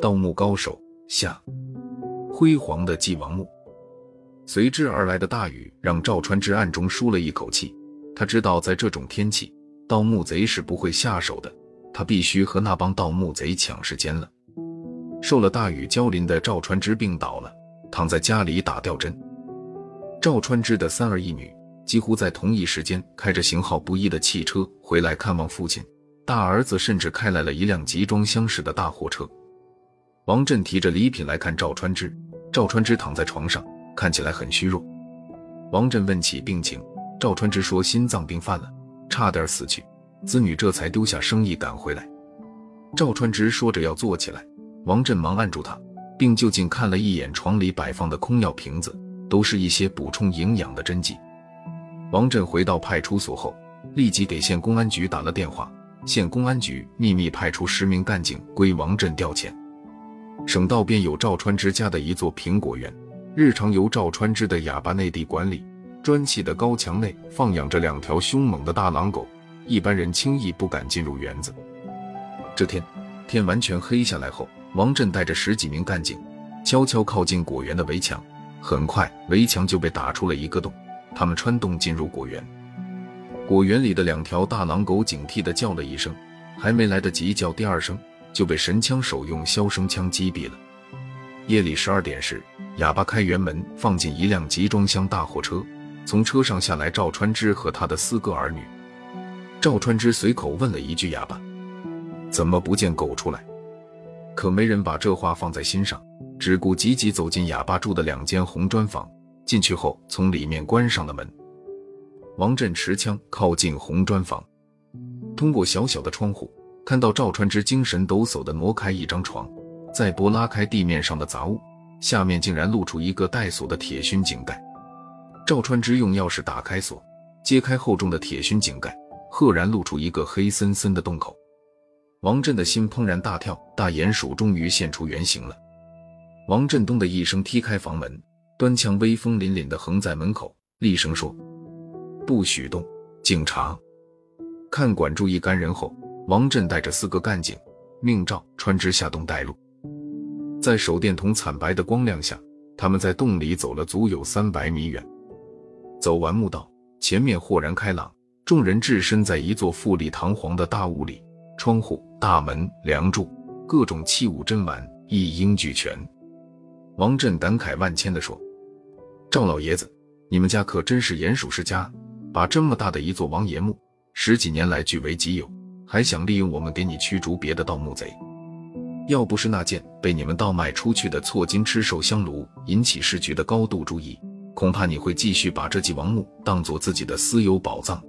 盗墓高手下，辉煌的祭王墓。随之而来的大雨让赵川之暗中舒了一口气。他知道，在这种天气，盗墓贼是不会下手的。他必须和那帮盗墓贼抢时间了。受了大雨浇淋的赵川之病倒了，躺在家里打吊针。赵川之的三儿一女几乎在同一时间开着型号不一的汽车回来看望父亲。大儿子甚至开来了一辆集装箱式的大货车。王振提着礼品来看赵川之。赵川之躺在床上，看起来很虚弱。王振问起病情，赵川之说心脏病犯了，差点死去。子女这才丢下生意赶回来。赵川之说着要坐起来，王振忙按住他，并就近看了一眼床里摆放的空药瓶子，都是一些补充营养的针剂。王振回到派出所后，立即给县公安局打了电话，县公安局秘密派出十名干警归王振调遣。省道边有赵川之家的一座苹果园，日常由赵川之的哑巴内地管理。砖砌的高墙内放养着两条凶猛的大狼狗。一般人轻易不敢进入园子。这天天完全黑下来后，王振带着十几名干警悄悄靠近果园的围墙。很快，围墙就被打出了一个洞，他们穿洞进入果园。果园里的两条大狼狗警惕地叫了一声，还没来得及叫第二声，就被神枪手用消声枪击毙了。夜里十二点时，哑巴开园门，放进一辆集装箱大货车，从车上下来赵川之和他的四个儿女。赵川之随口问了一句：“哑巴，怎么不见狗出来？”可没人把这话放在心上，只顾急急走进哑巴住的两间红砖房。进去后，从里面关上了门。王振持枪靠近红砖房，通过小小的窗户，看到赵川之精神抖擞地挪开一张床，再拨拉开地面上的杂物，下面竟然露出一个带锁的铁熏井盖。赵川之用钥匙打开锁，揭开厚重的铁熏井盖。赫然露出一个黑森森的洞口，王振的心怦然大跳，大鼹鼠终于现出原形了。王振咚的一声踢开房门，端枪威风凛凛地横在门口，厉声说：“不许动！警察，看管住一干人后，王振带着四个干警，命赵川之下洞带路。在手电筒惨白的光亮下，他们在洞里走了足有三百米远。走完墓道，前面豁然开朗。众人置身在一座富丽堂皇的大屋里，窗户、大门、梁柱，各种器物珍玩一应俱全。王振感慨万千地说：“赵老爷子，你们家可真是鼹鼠世家，把这么大的一座王爷墓，十几年来据为己有，还想利用我们给你驱逐别的盗墓贼。要不是那件被你们盗卖出去的错金吃寿香炉引起市局的高度注意，恐怕你会继续把这记王墓当做自己的私有宝藏。”